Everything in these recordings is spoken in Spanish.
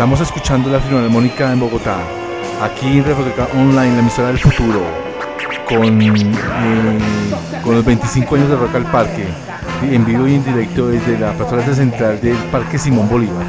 Estamos escuchando la Filarmónica en Bogotá, aquí en República Online, la emisora del futuro, con, eh, con los 25 años de Rock al Parque, en vivo y en directo desde la plataforma central del Parque Simón Bolívar.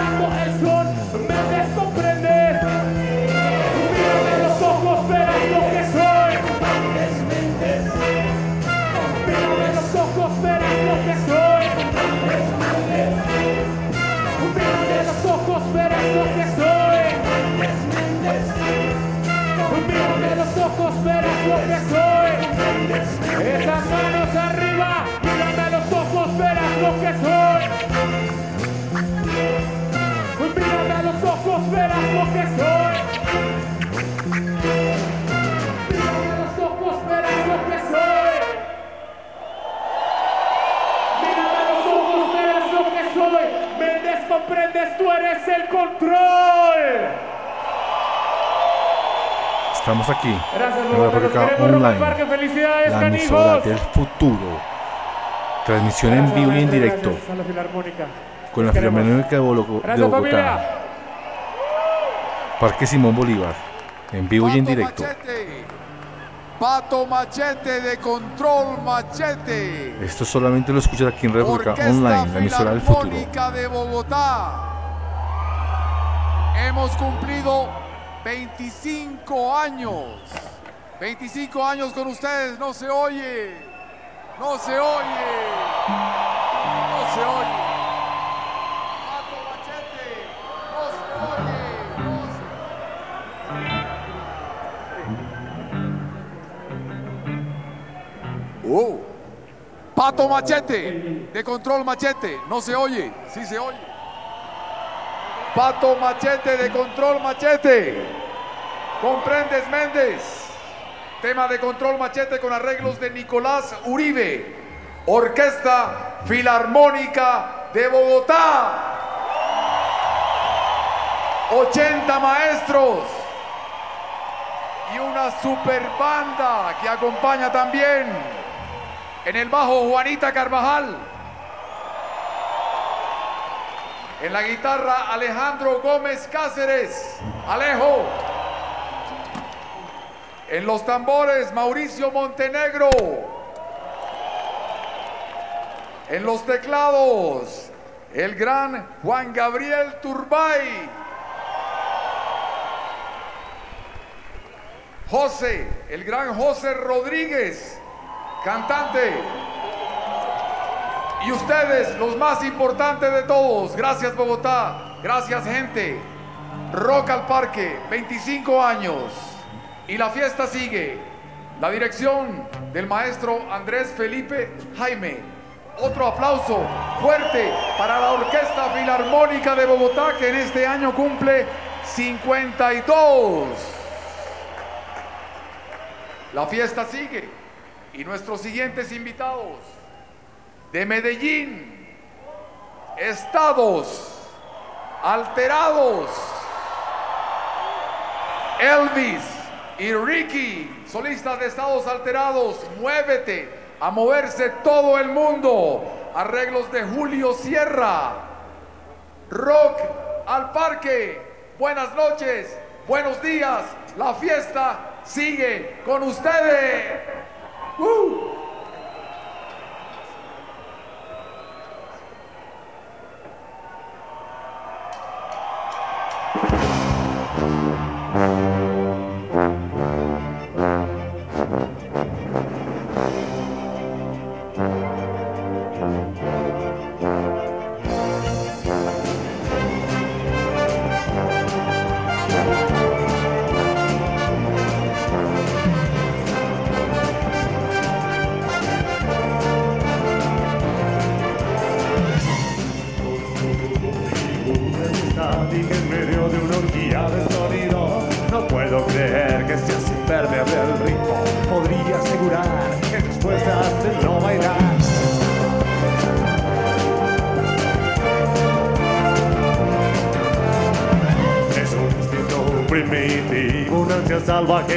tanto el sol me los ojos, verás lo que soy. Mírame los ojos, verás lo que soy. Mírame los ojos, verás lo que soy. Mírame los ojos, verás lo que soy. Esas manos arriba, mírame los ojos, verás lo que soy. Estamos aquí Gracias, en. República Online. Felicidades, la emisora del futuro. Transmisión en vivo y en directo con la. Filarmónica de Bogotá. Parque Simón Bolívar, en vivo y en directo. Machete. Pato Machete de Control Machete. Esto solamente lo escuchas aquí en República Orquesta Online, la emisora del futuro. De Bogotá. Hemos cumplido 25 años. 25 años con ustedes. No se oye. No se oye. Machete, de Control Machete, no se oye, sí se oye. Pato Machete, de Control Machete. Comprendes Méndez. Tema de Control Machete con arreglos de Nicolás Uribe. Orquesta Filarmónica de Bogotá. 80 maestros y una super banda que acompaña también en el bajo Juanita Carvajal. En la guitarra Alejandro Gómez Cáceres. Alejo. En los tambores Mauricio Montenegro. En los teclados el gran Juan Gabriel Turbay. José, el gran José Rodríguez, cantante. Y ustedes, los más importantes de todos. Gracias Bogotá, gracias gente. Rock al Parque, 25 años. Y la fiesta sigue. La dirección del maestro Andrés Felipe Jaime. Otro aplauso fuerte para la Orquesta Filarmónica de Bogotá que en este año cumple 52. La fiesta sigue y nuestros siguientes invitados de Medellín, estados alterados, Elvis y Ricky, solistas de estados alterados, muévete a moverse todo el mundo, arreglos de Julio Sierra, rock al parque, buenas noches, buenos días, la fiesta sigue con ustedes. Woo!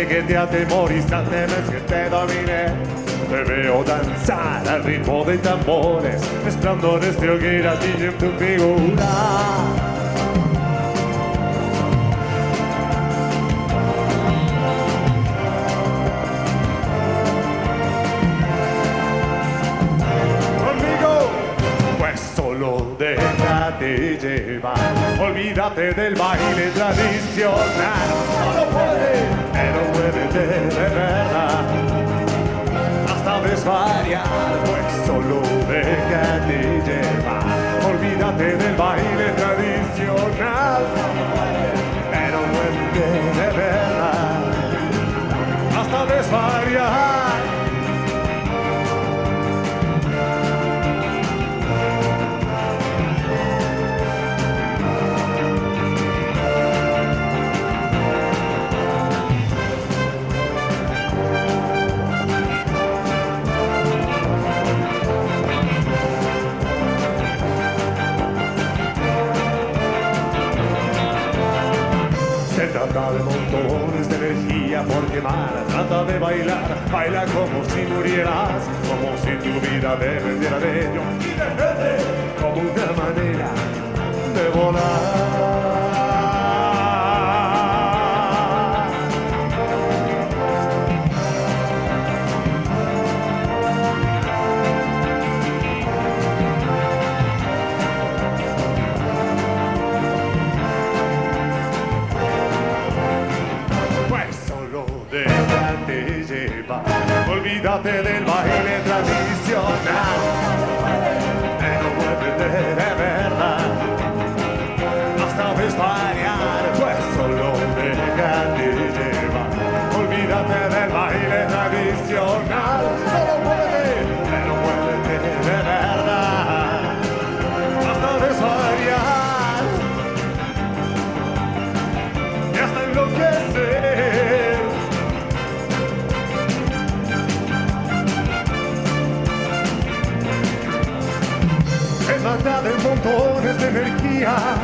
Que te atemoriza Temes que te domine Te veo danzar al ritmo de tambores Resplandores de hogueras y en tu figura déjate llevar. Olvídate del baile tradicional. No lo puedes, pero de verdad. Hasta desvariar, pues solo déjate llevar. Olvídate del baile tradicional. Pero muévete de verdad. Hasta desvariar. De bailar, baila como si murieras, como si tu vida dependiera de ello y depende como una manera de volar. Olvídate del baile tradicional. Mata de montones de energía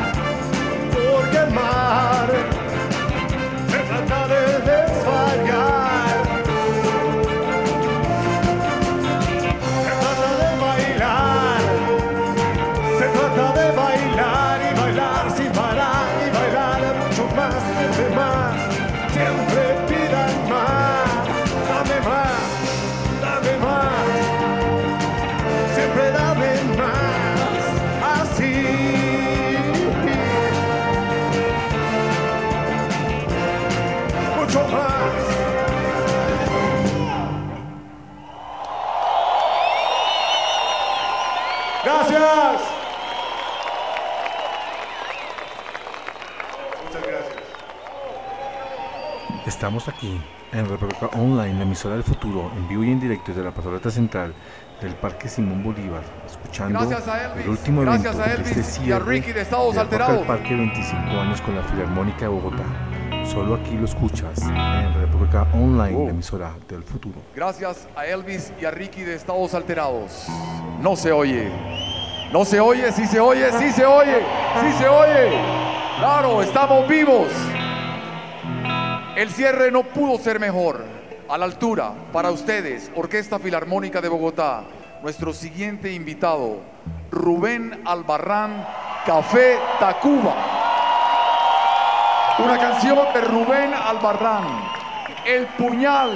Estamos aquí en República Online, la emisora del futuro, en vivo y en directo desde la plazoleta central del Parque Simón Bolívar, escuchando Gracias a Elvis, el último gracias evento de este y a Ricky de Estados Alterados. Parque 25 años con la Filarmónica de Bogotá. Solo aquí lo escuchas en República Online, Oh. la emisora del futuro. Gracias a Elvis y a Ricky de Estados Alterados. No se oye. No se oye, sí se oye, sí se oye, sí se oye. Claro, estamos vivos. El cierre no pudo ser mejor. A la altura, para ustedes, Orquesta Filarmónica de Bogotá, nuestro siguiente invitado, Rubén Albarrán, Café Tacuba. Una canción de Rubén Albarrán, El puñal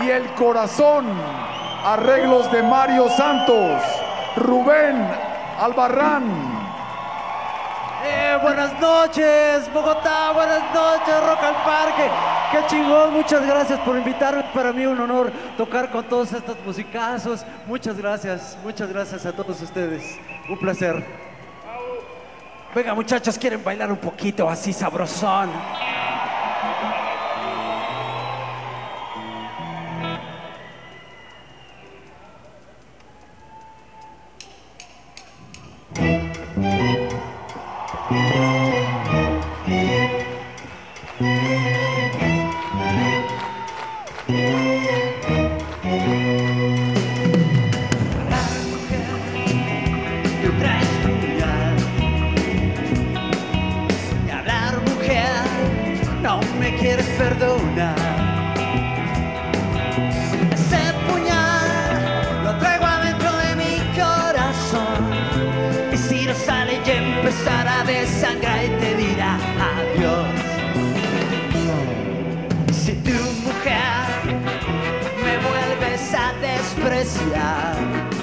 y el corazón, arreglos de Mario Santos, Rubén Albarrán. Eh, buenas noches, Bogotá, buenas noches, Rock al Parque. Qué chingón, muchas gracias por invitarme. Para mí un honor tocar con todos estos musicazos. Muchas gracias, muchas gracias a todos ustedes. Un placer. Venga, muchachos, ¿quieren bailar un poquito así sabrosón? Tú Yeah.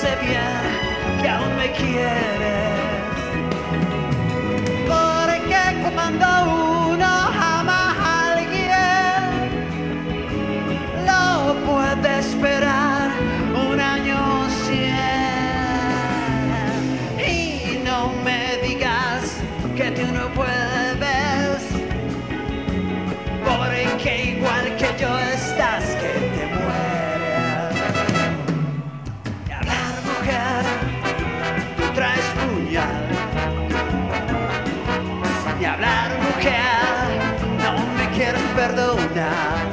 sé bien que aún me quieres. now.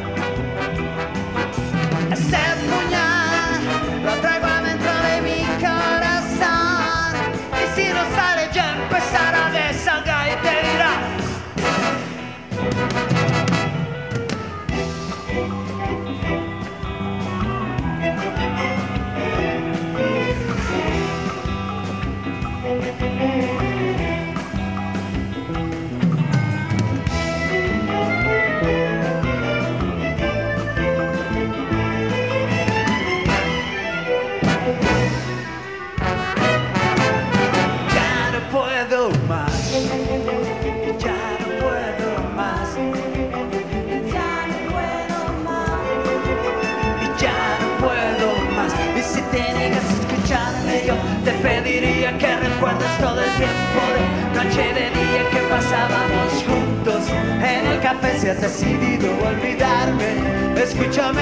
decidido olvidarme, escúchame.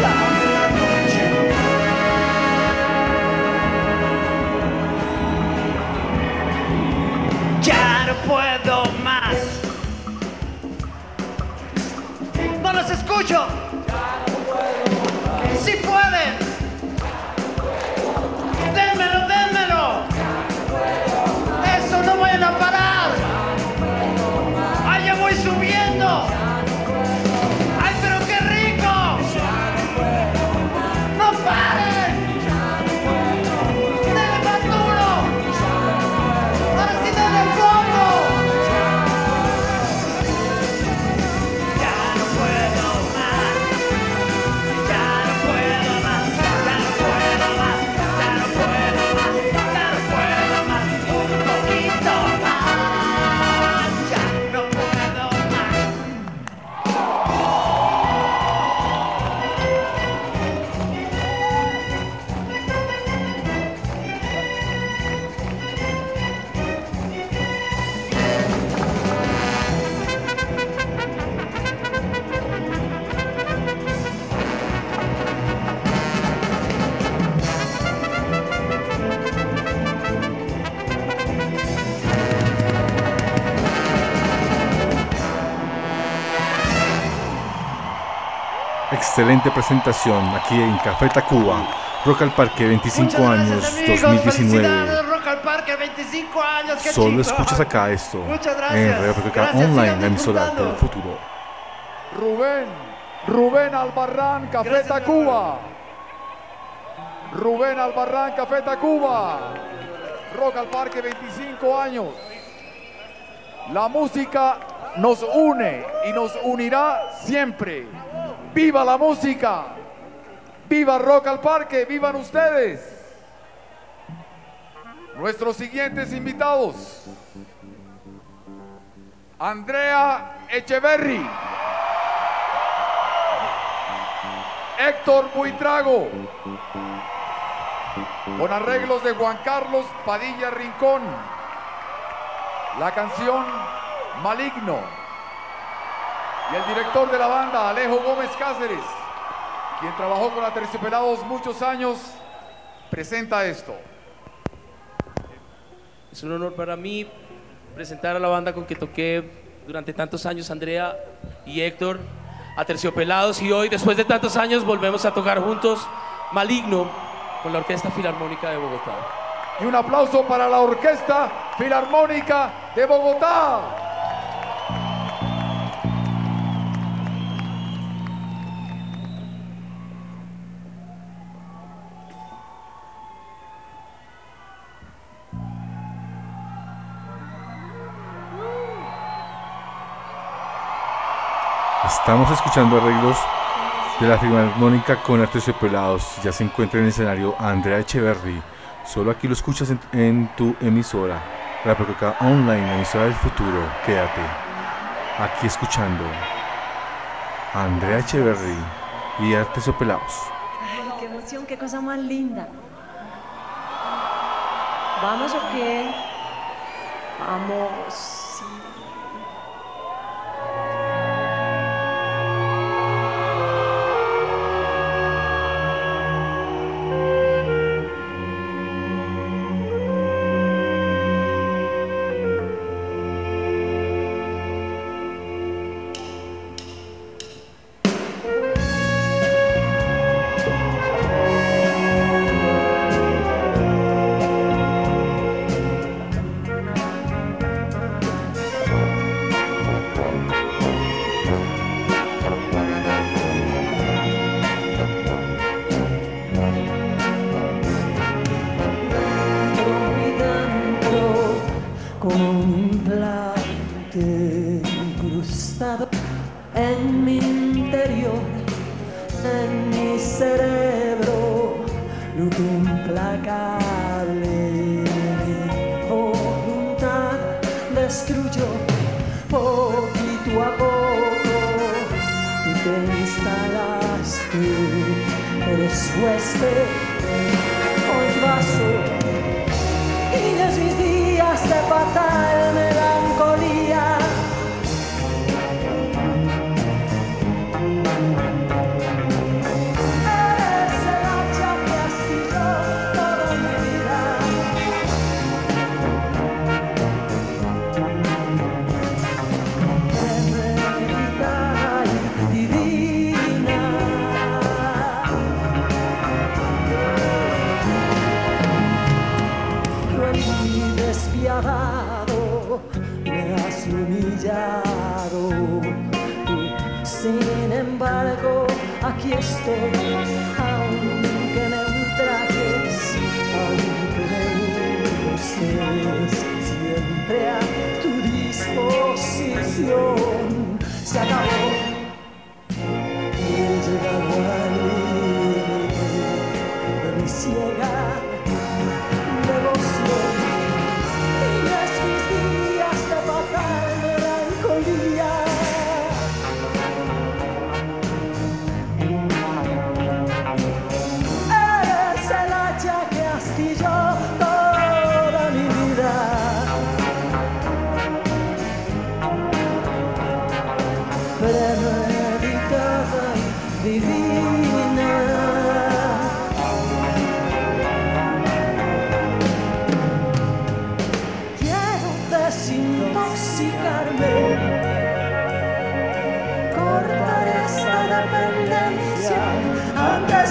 La noche. Ya no puedo más. No los escucho. siguiente presentación aquí en Café Tacuba, Rock al Parque 25 años 2019. Rock al Parque 25 años. Solo chico. escuchas acá esto en Radio gracias, Online, la emisora del futuro. Rubén, Rubén Albarrán, Café Tacuba. Rubén Albarrán, Café Tacuba. Rock al Parque 25 años. La música nos une y nos unirá siempre viva la música, viva Rock al Parque, vivan ustedes. Nuestros siguientes invitados, Andrea Echeverry, Héctor Buitrago, con arreglos de Juan Carlos Padilla Rincón, la canción Maligno y el director de la banda, Alejo Gómez Cáceres, quien trabajó con Aterciopelados muchos años, presenta esto. Es un honor para mí presentar a la banda con que toqué durante tantos años, Andrea y Héctor, Aterciopelados, y hoy, después de tantos años, volvemos a tocar juntos Maligno con la Orquesta Filarmónica de Bogotá. Y un aplauso para la Orquesta Filarmónica de Bogotá. Estamos escuchando arreglos de la Filarmónica con Pelados. Ya se encuentra en el escenario Andrea Echeverry. Solo aquí lo escuchas en, tu emisora. La Pecoca Online, emisora del futuro. Quédate aquí escuchando Andrea Echeverry y Pelados. Ay, qué emoción, qué cosa más linda. ¿Vamos o qué? Vamos.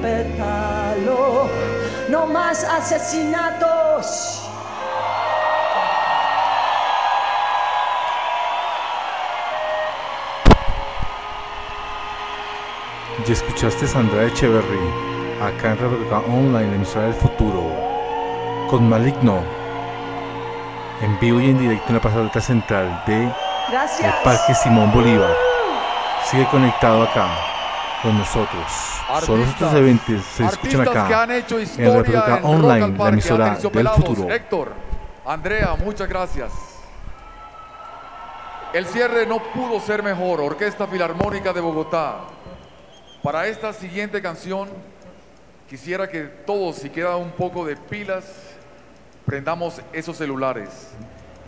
pétalo. No más asesinatos. Y escuchaste a Sandra Echeverry acá en Rebeca Online, la emisora del futuro, con Maligno, en vivo y en directo en la pasarela central de el. Parque Simón Bolívar. Sigue conectado acá con nosotros. Solo estos eventos se escuchan artistas que acá han hecho en historia en Online, al la Parque, emisora del futuro. Héctor, Andrea, muchas gracias. El cierre no pudo ser mejor. Orquesta Filarmónica de Bogotá. Para esta siguiente canción, quisiera que todos, si queda un poco de pilas, prendamos esos celulares.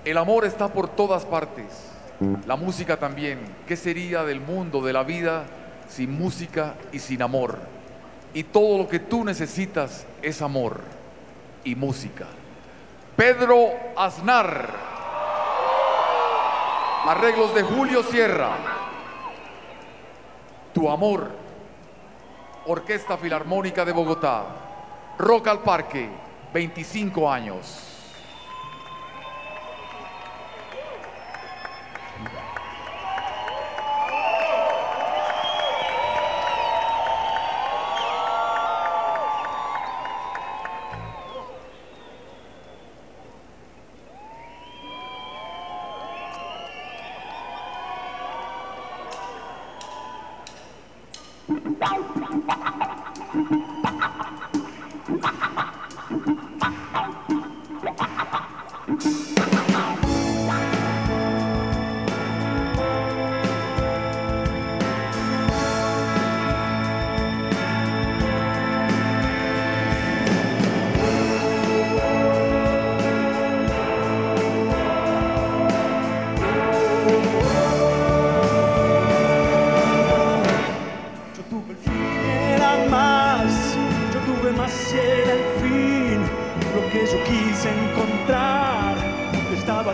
El amor está por todas partes. La música también. ¿Qué sería del mundo, de la vida, sin música y sin amor? Y todo lo que tú necesitas es amor y música. Pedro Aznar. Arreglos de Julio Sierra. Tu amor. Orquesta Filarmónica de Bogotá. Rock al Parque. 25 años.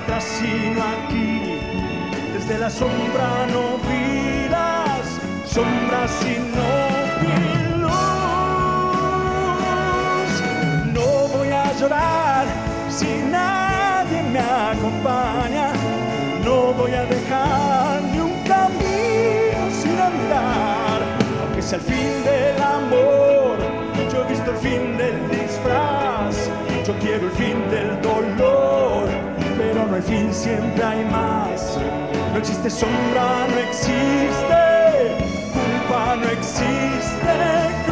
Estaba atrás y no aquí. Desde la sombra no vi las sombras y no vi luz. No voy a llorar si nadie me acompaña. No voy a dejar ni un camino sin andar. Aunque sea el fin del amor, yo he visto el fin del disfraz. Yo quiero el fin del dolor, pero no hay fin, siempre hay más. No existe sombra, no existe culpa, no existe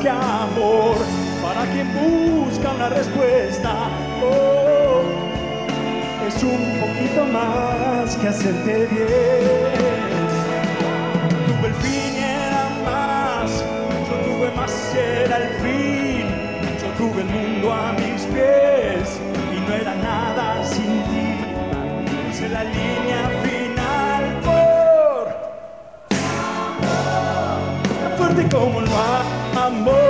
que amor para quien busca una respuesta. oh, es un poquito más que hacerte bien. Tuve el fin y era más, yo tuve más era el fin. Yo tuve el mundo a mis pies y no era nada sin ti. Puse la línea final por tan fuerte como el amor.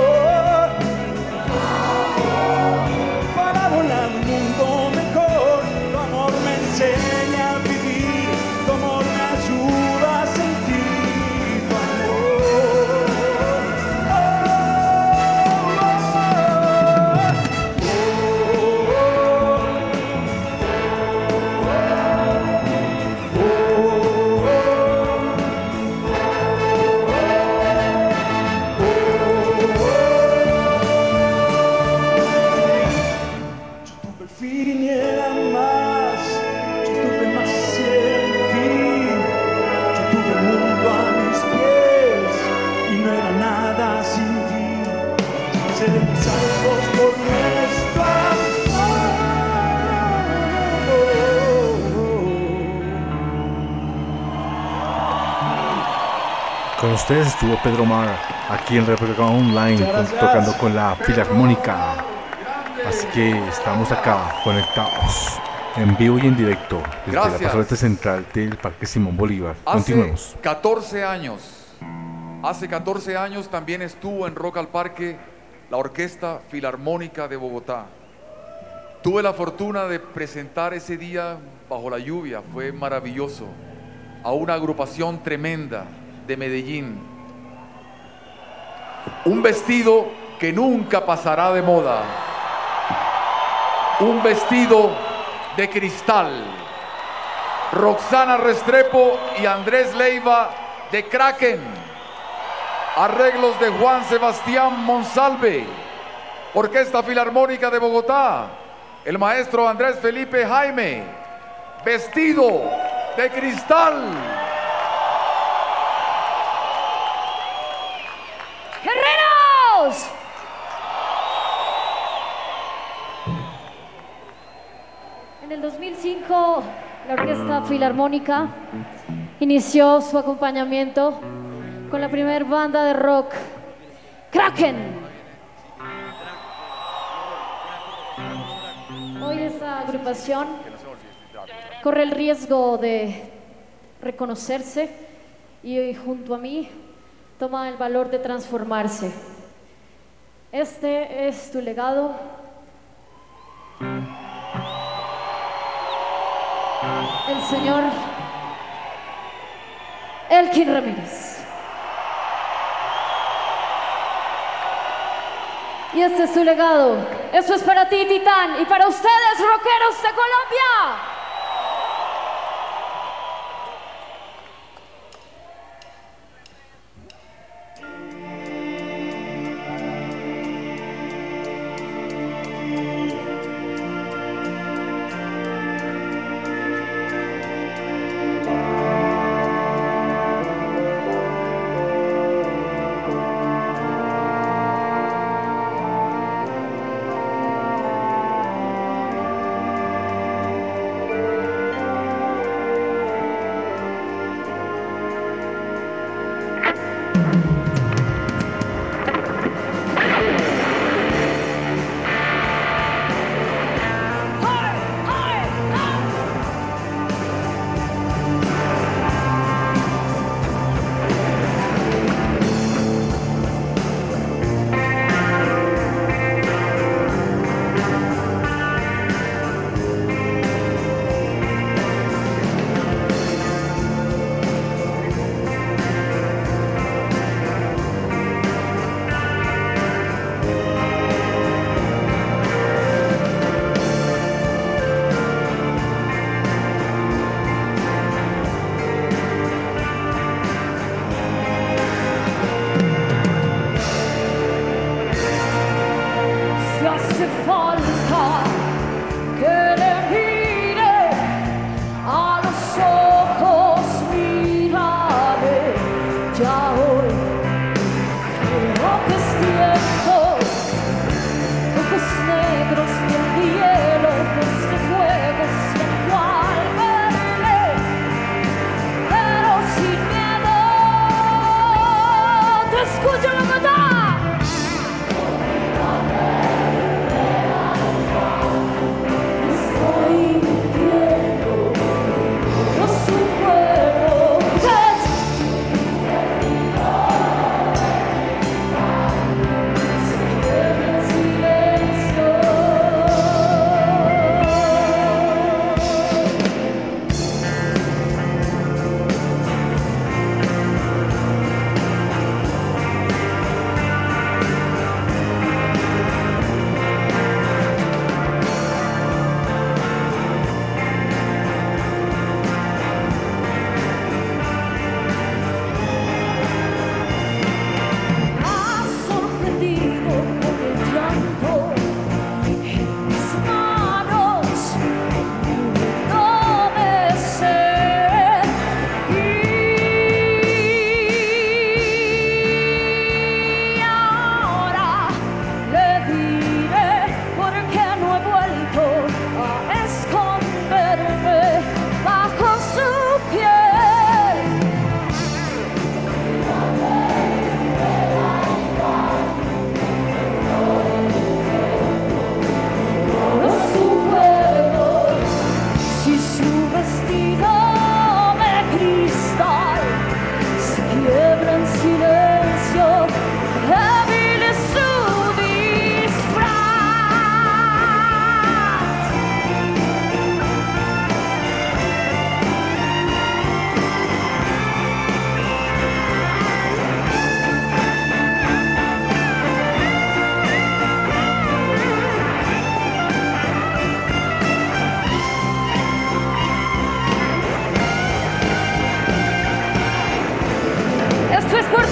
Ustedes estuvo Pedro Mar aquí en República Online con- tocando con la Filarmónica. Así que estamos acá conectados en vivo y en directo desde Gracias. la plazoleta central del Parque Simón Bolívar. Hace Continuemos. 14 años, hace 14 años también estuvo en Rock al Parque la Orquesta Filarmónica de Bogotá. Tuve la fortuna de presentar ese día bajo la lluvia, fue maravilloso, a una agrupación tremenda de Medellín. Un vestido que nunca pasará de moda. Un vestido de cristal. Roxana Restrepo y Andrés Leiva de Kraken. Arreglos de Juan Sebastián Monsalve. Orquesta Filarmónica de Bogotá. El maestro Andrés Felipe Jaime. Vestido de cristal. 2005, la Orquesta Filarmónica inició su acompañamiento con la primera banda de rock, Kraken. Hoy esa agrupación corre el riesgo de reconocerse y junto a mí toma el valor de transformarse. Este es tu legado. El señor Elkin Ramírez. Y este es su legado. Eso es para ti, Titán, y para ustedes, rockeros de Colombia.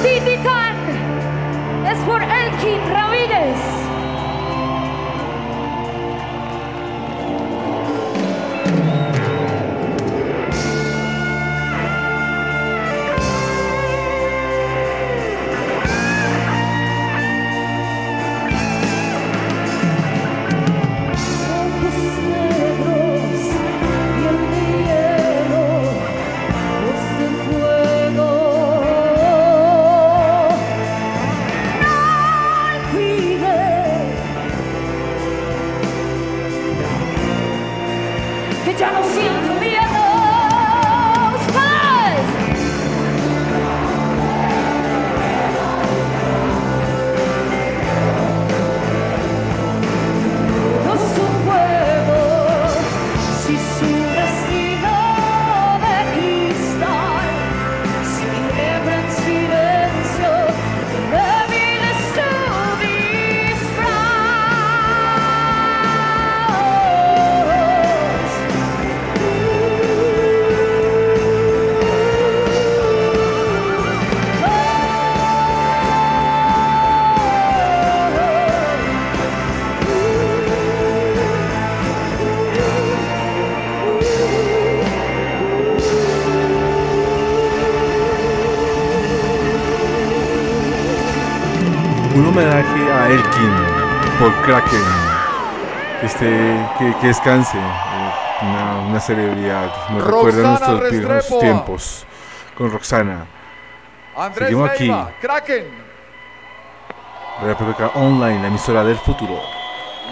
Sindika! Kraken. Que, esté, que, que descanse. eh, Una, una celebridad. Nos recuerda nuestros viejos tiempos. Con Roxana. Andrés Seguimos aquí. Leiva, Kraken. República Online, la emisora del futuro.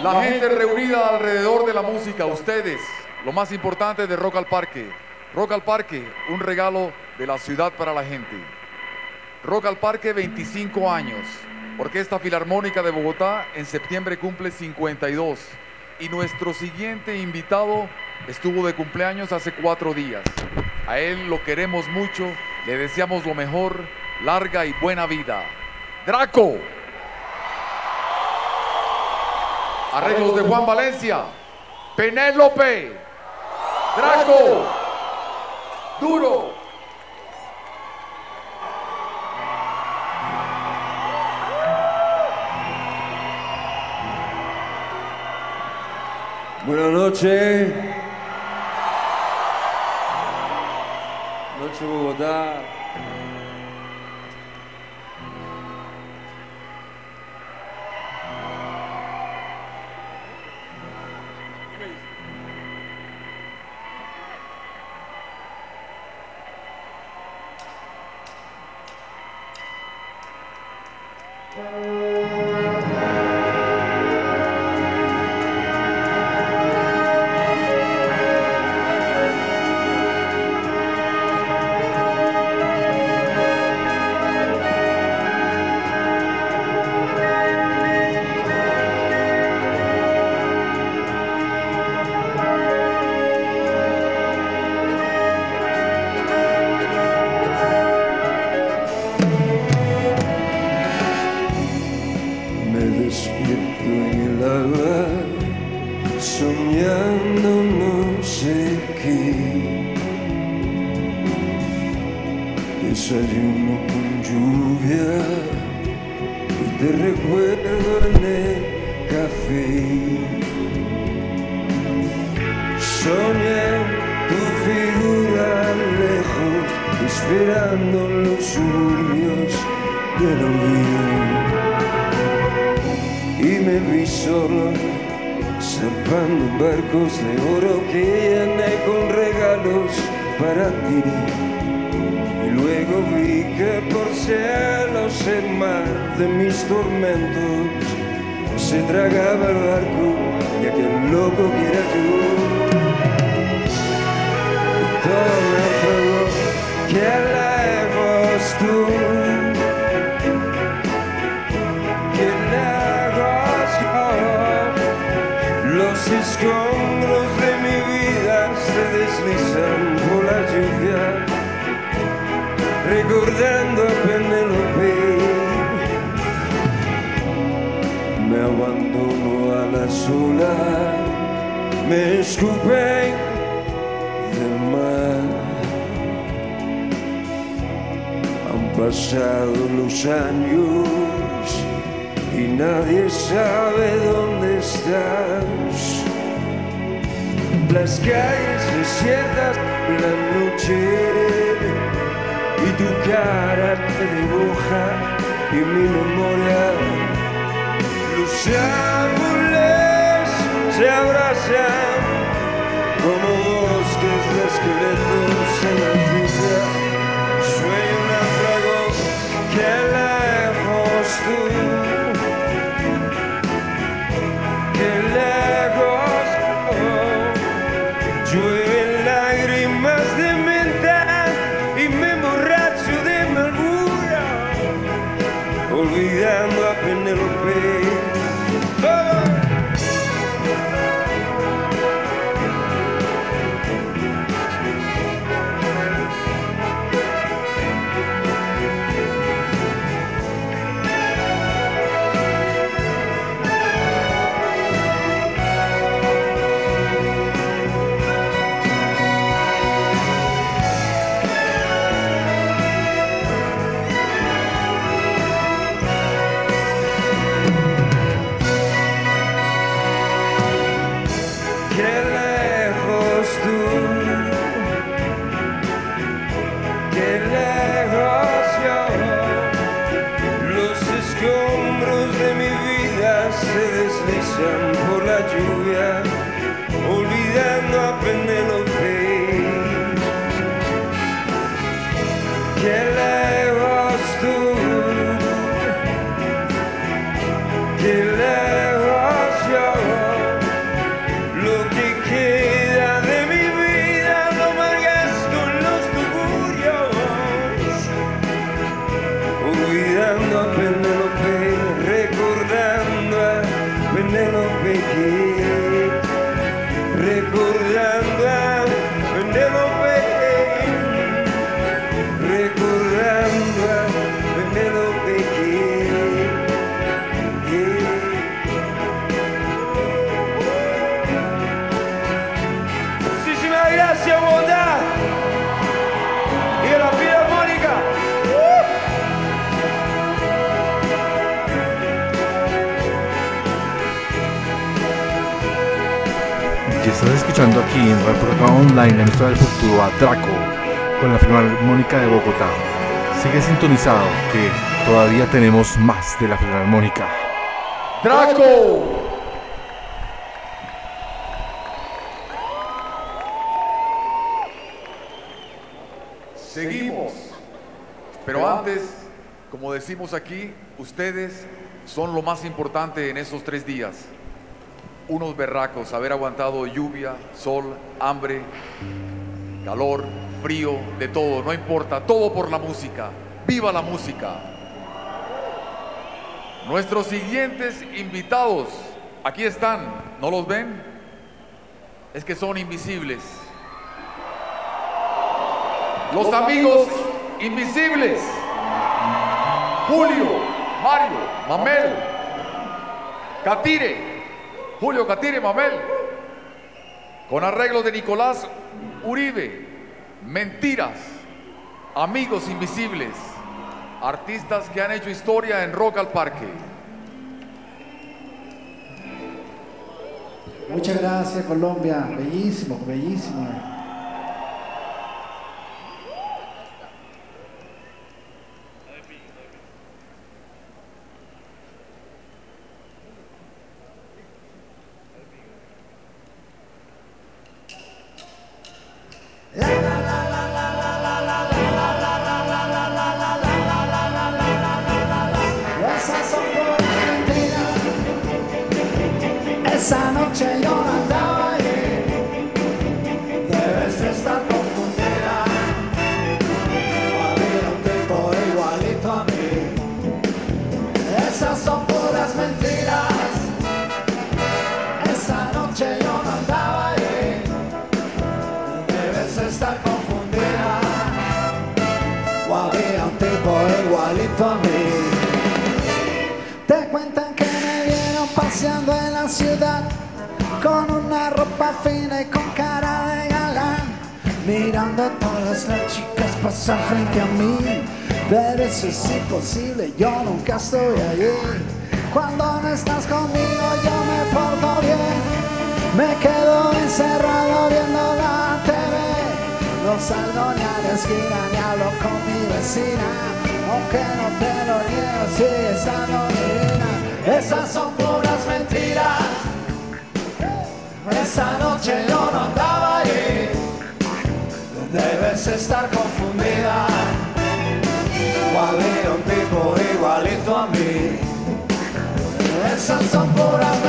La gente reunida alrededor de la música, ustedes, lo más importante de Rock al Parque. Rock al Parque, un regalo de la ciudad para la gente. Rock al Parque, 25 años. Orquesta Filarmónica de Bogotá en septiembre cumple 52. Y nuestro siguiente invitado estuvo de cumpleaños hace cuatro días. A él lo queremos mucho, le deseamos lo mejor, larga y buena vida. Draco. Arreglos de Juan Valencia. Penélope. Draco. Duro. Buenas noches. Noche Y luego vi que por cielos el mar de mis tormentos se tragaba el barco y aquel loco que era tú. Todo me afogó, que lejos tú. Sola, me escupen del mar. Han pasado los años y nadie sabe dónde estás. Las calles desiertas, la noche y tu cara me dibuja y mi memoria. Árboles se abrazan como bosques de esqueletos en la lluvia. Sueño náufrago que lejos tú, Online, la emisora del futuro, a Draco, con la Filarmónica de Bogotá. Sigue sintonizado que todavía tenemos más de la Filarmónica. Draco. Seguimos. Pero antes, como decimos aquí, ustedes son lo más importante en esos tres días. Unos berracos, haber aguantado lluvia, sol, hambre, calor, frío, de todo, no importa, todo por la música. ¡Viva la música! Nuestros siguientes invitados, aquí están, ¿no los ven? Es que son invisibles. Los amigos invisibles. Julio, Mario, Mamel, Catire, Julio Catire, Mamel, con arreglos de Nicolás Uribe, Mentiras, Amigos Invisibles, artistas que han hecho historia en Rock al Parque. Muchas gracias Colombia, bellísimo, bellísimo. Estoy allí. Cuando no estás conmigo, yo me porto bien. Me quedo encerrado viendo la TV. No salgo ni a la esquina ni hablo con mi vecina. Aunque no te lo niego, sigue estando divina. Esas son puras mentiras. Esa noche yo no andaba allí. Debes estar confundida. O había un tipo igualito a mí. Esas son puras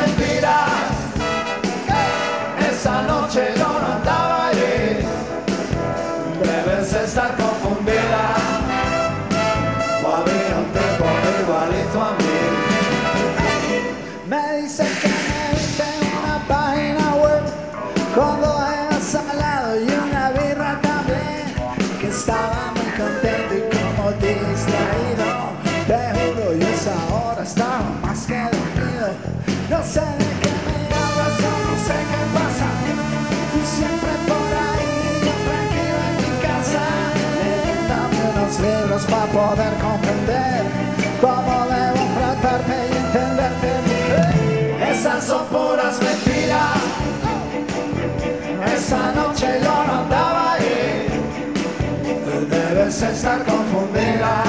senza confonderla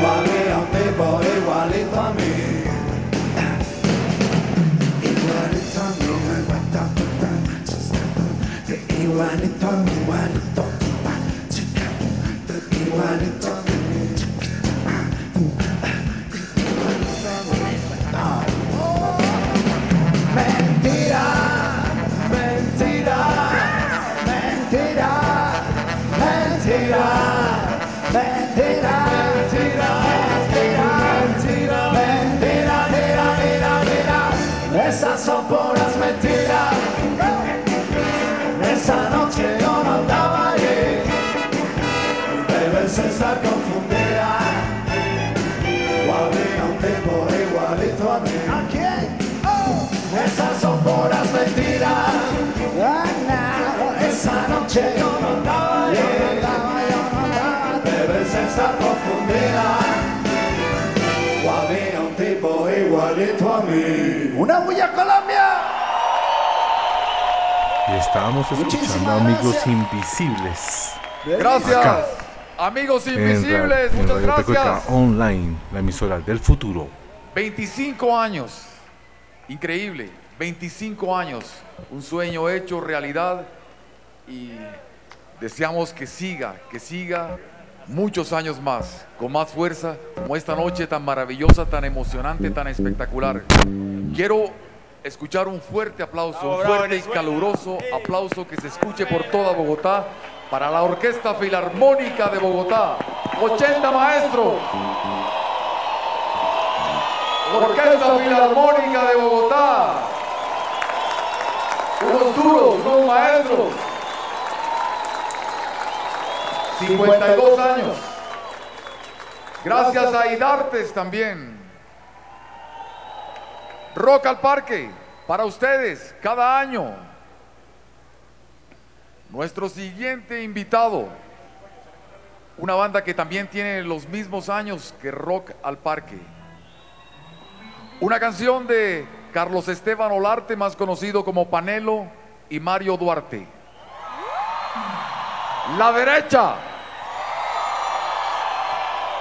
Guarire me debole igualito a me Igualito a me, me guarda Igualito a me, igualito a me Igualito a me Puras mentiras. Esa noche yo no andaba allí. Debes estar confundida. O había un tipo igualito a mí. ¡Una bulla Colombia! Y estábamos escuchando Amigos. Invisibles. Gracias, Acá. amigos En, invisibles, en muchas Radio Pecueca gracias. Online, la emisora del futuro. 25 años, increíble, 25 años, un sueño hecho realidad y deseamos que siga, que siga muchos años más, con más fuerza, como esta noche tan maravillosa, tan emocionante, tan espectacular. Quiero escuchar un fuerte aplauso, un fuerte y caluroso aplauso que se escuche por toda Bogotá para la Orquesta Filarmónica de Bogotá. 80 maestros. Orquesta Filarmónica de Bogotá. Duros, unos maestros. 52 años. Gracias a Idartes también. Rock al Parque, para ustedes, cada año. Nuestro siguiente invitado, una banda que también tiene los mismos años que Rock al Parque. Una canción de Carlos Esteban Olarte, más conocido como Panelo, y Mario Duarte. La derecha.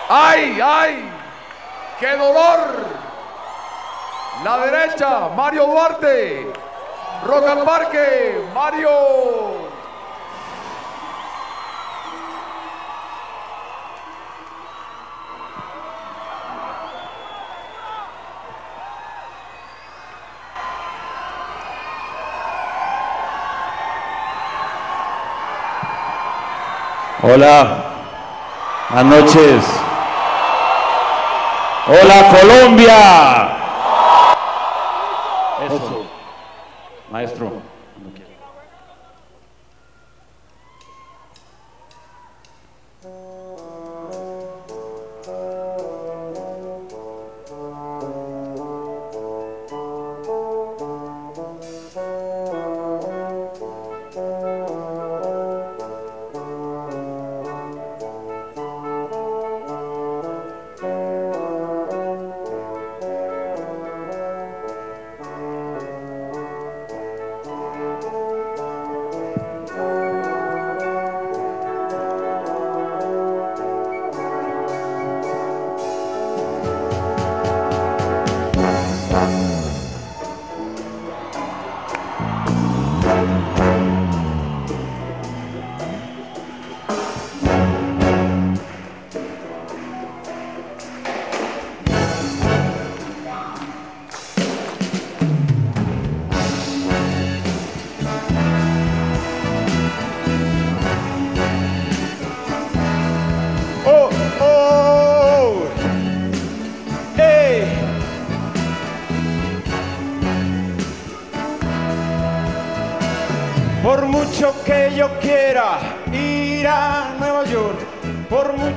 ¡Ay, ay! ¡Qué dolor! La derecha, Mario Duarte. Rock al Parque, Mario. Hola, buenas noches. Hola Colombia. Eso, maestro.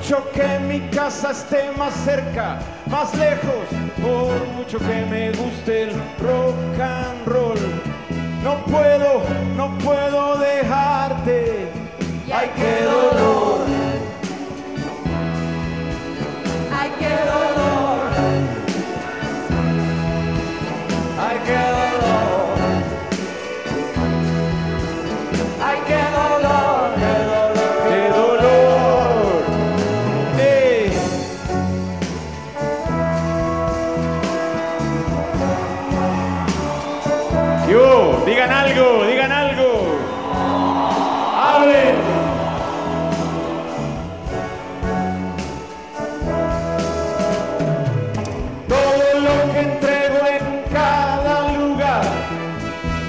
Mucho que mi casa esté más cerca, más lejos, por mucho que me guste el rock and roll, no puedo, no puedo dejarte. Ay, qué dolor. Algo, digan algo. Hablen. Todo lo que entrego en cada lugar,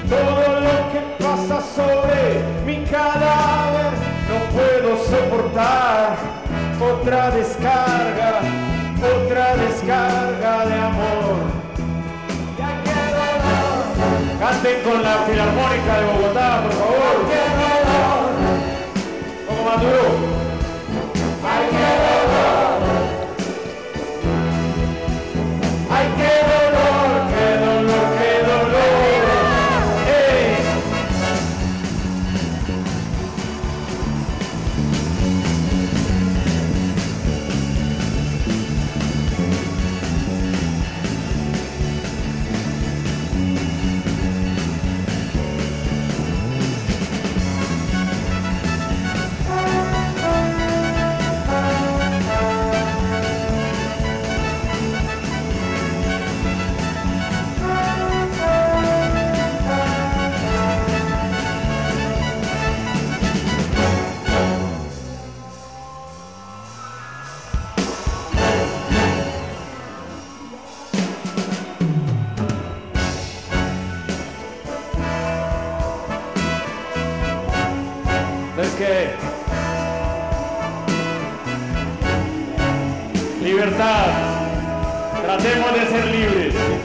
todo lo que pasa sobre mi cadáver, no puedo soportar otra descarga, con la Filarmónica de Bogotá, por favor. Poco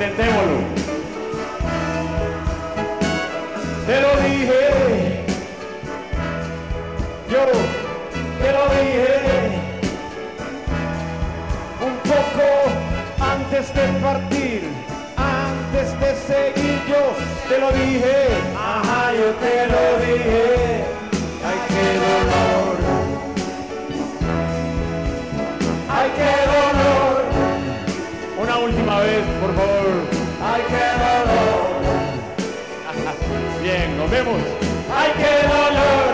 intentémoslo. Nos vemos. Ay, qué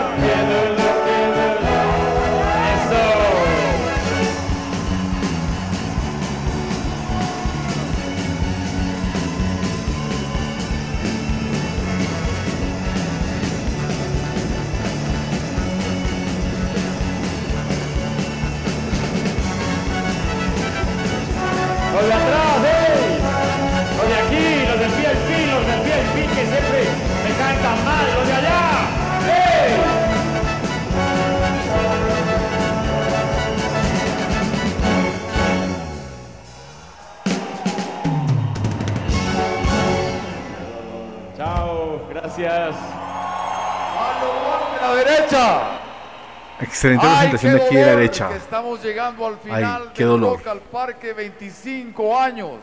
Excelente Ay, presentación qué de aquí de la derecha. que estamos llegando al Ay, final qué del dolor. Rock al Parque 25 años.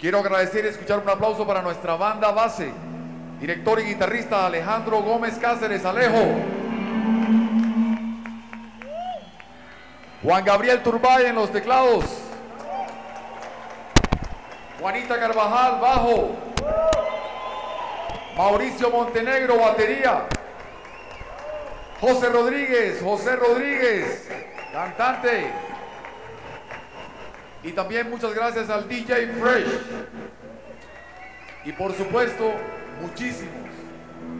Quiero agradecer y escuchar un aplauso para nuestra banda base, director y guitarrista Alejandro Gómez Cáceres Alejo. Juan Gabriel Turbay en los teclados. Juanita Carvajal, bajo. Mauricio Montenegro, batería. José Rodríguez, José Rodríguez, cantante. Y también muchas gracias al DJ Fresh. Y por supuesto, muchísimos.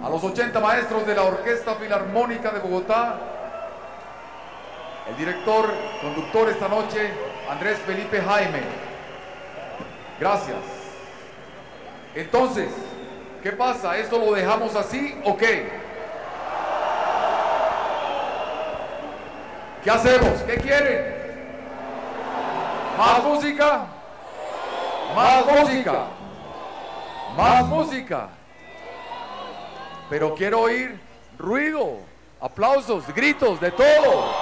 A los 80 maestros de la Orquesta Filarmónica de Bogotá. El director, conductor esta noche, Andrés Felipe Jaime. Gracias. Entonces, ¿qué pasa? ¿Esto lo dejamos así o qué? ¿Qué hacemos? ¿Qué quieren? ¿Más música? ¿Más música? ¿Más música? Pero quiero oír ruido, aplausos, gritos, de todo.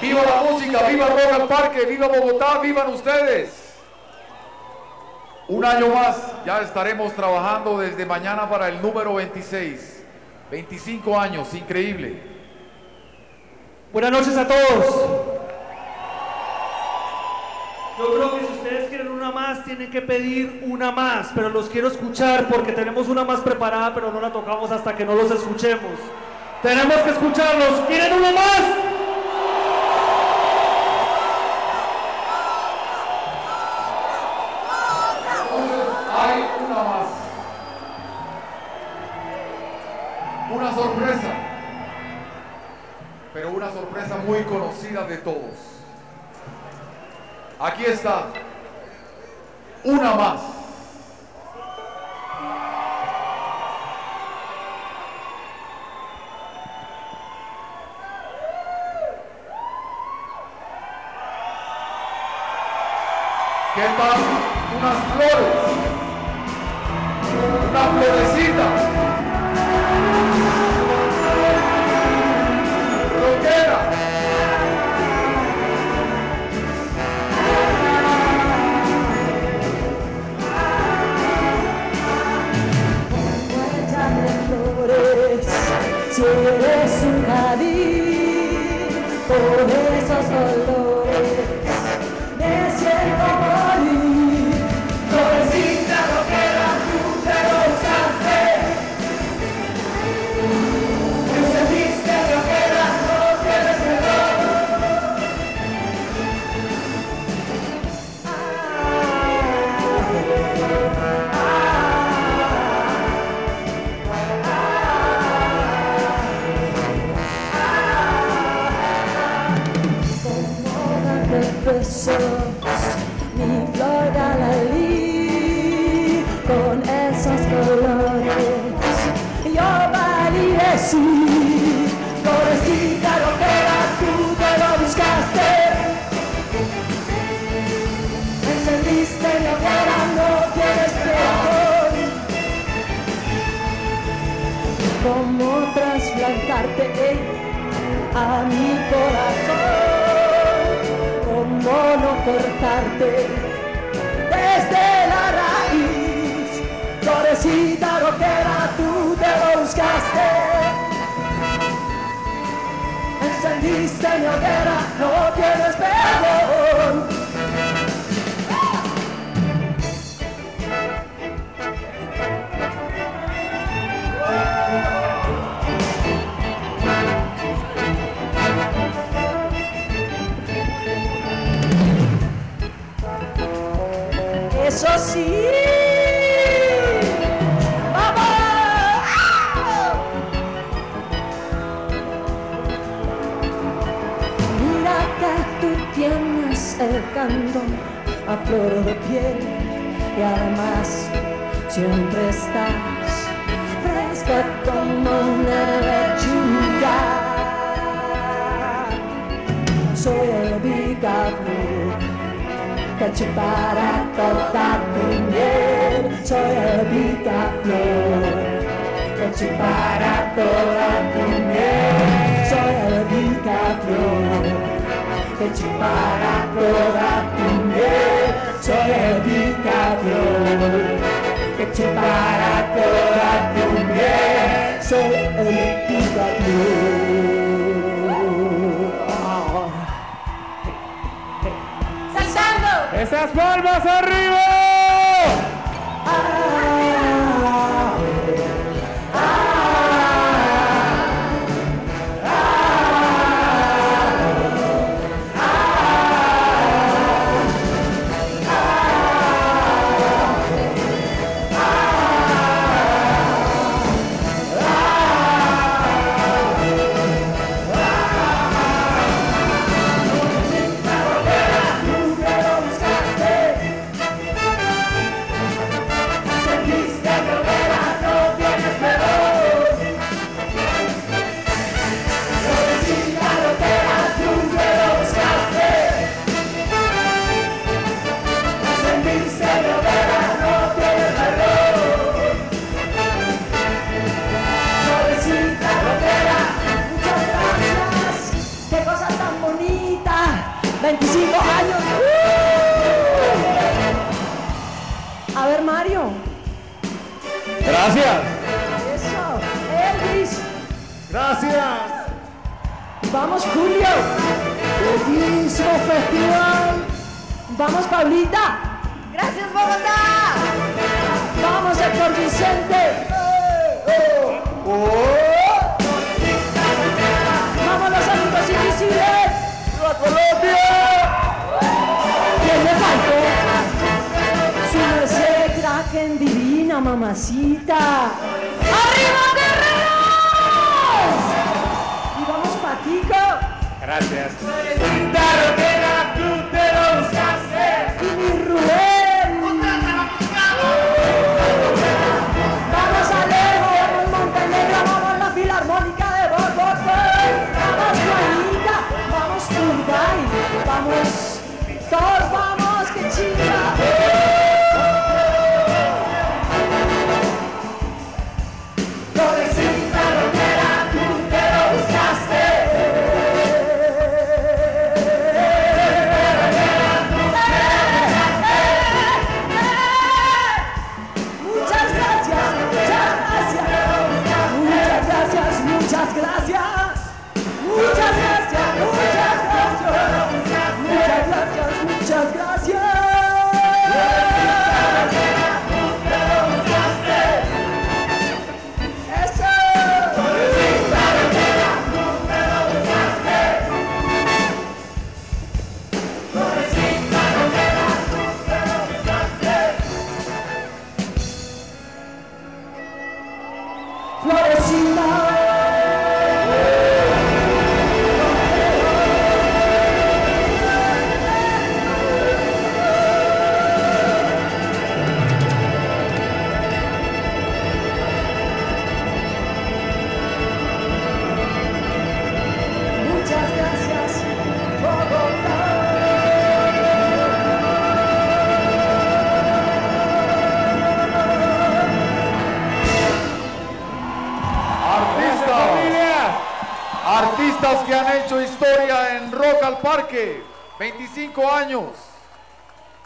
¡Viva la música! ¡Viva Rock al Parque! ¡Viva Bogotá! ¡Vivan ustedes! Un año más, ya estaremos trabajando desde mañana para el número 26. 25 años, increíble. Buenas noches a todos. Yo creo que si ustedes quieren una más, tienen que pedir una más, pero los quiero escuchar porque tenemos una más preparada, pero no la tocamos hasta que no los escuchemos. Tenemos que escucharlos. ¿Quieren una más? Aquí está. Una más. ¿Qué tal unas flores? Una florecita. Rockera. flores, si mi corazón cómo no cortarte desde la raíz. Florecita rockera, tú te lo buscaste. Encendiste mi hoguera, no tienes perdón. A flor de piel y además siempre estás fresca como una lechuga. Soy el bicaflor que chupará toda tu miel. Soy el bicaflor que chupará toda tu miel. Soy el bicaflor que chupará toda tu miel. Soy el bicaflor que chupará toda tu miel. Soy el bicaflor. ¡Saltando! ¡Esas palmas arriba!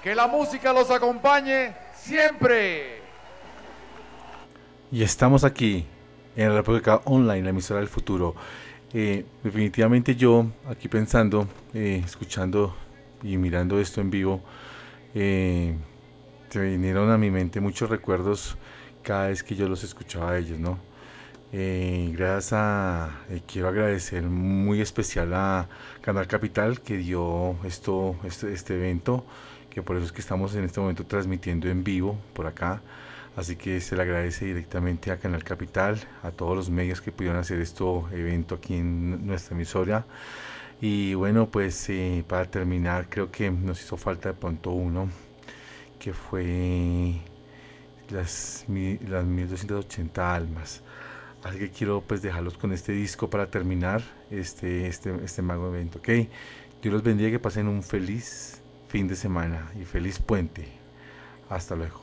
Que la música los acompañe siempre. Y estamos aquí en la República Online, la emisora del futuro. Eh, definitivamente yo aquí pensando, eh, escuchando y mirando esto en vivo, eh, vinieron a mi mente muchos recuerdos cada vez que yo los escuchaba a ellos, ¿no? Eh, gracias a, quiero agradecer muy especial a Canal Capital que dio esto, este, este evento que por eso es que estamos en este momento transmitiendo en vivo por acá. Así que se le agradece directamente a Canal Capital, a todos los medios que pudieron hacer este evento aquí en nuestra emisora. Y bueno, pues eh, para terminar, creo que nos hizo falta de pronto uno, que fue las, las 1280 almas. Así que quiero pues dejarlos con este disco para terminar este, este, este mago evento, ¿ok? Dios los bendiga, que pasen un feliz fin de semana y feliz puente. Hasta luego.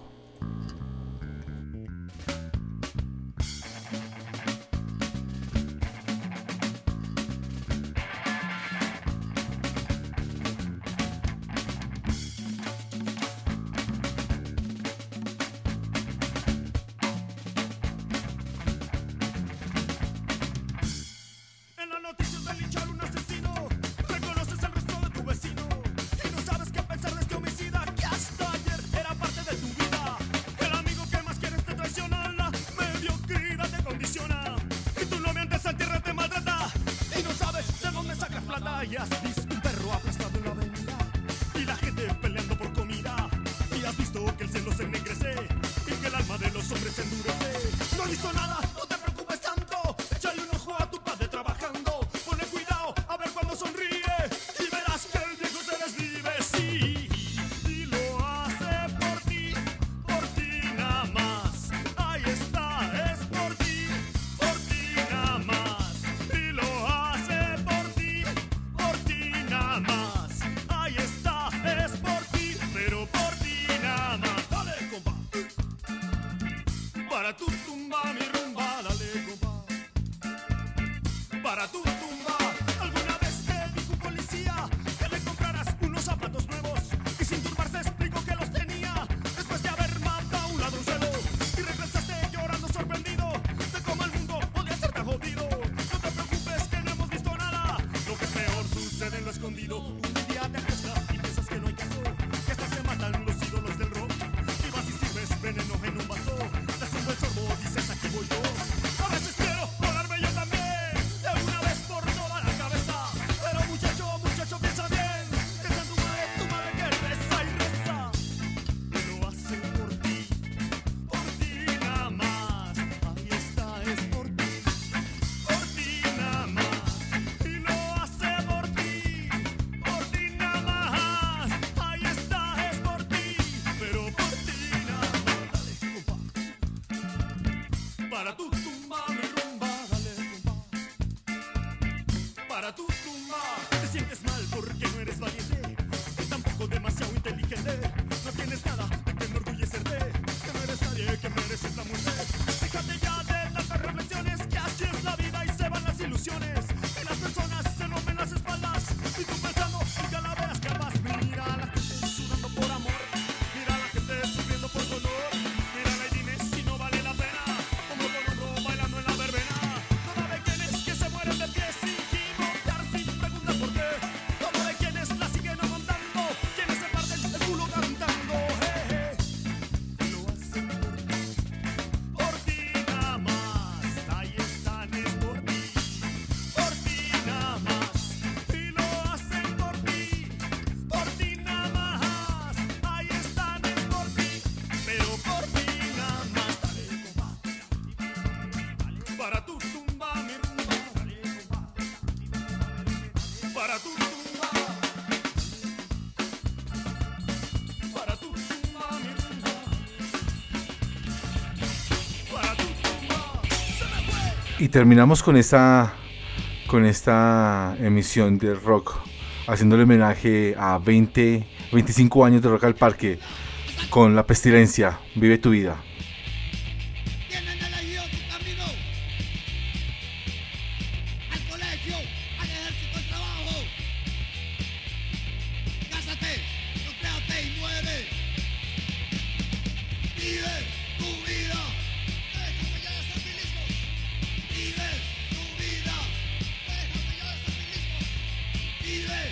terminamos con esta, con esta emisión de rock, haciéndole homenaje a 20, 25 años de rock al parque, con la pestilencia, vive tu vida. Believe it!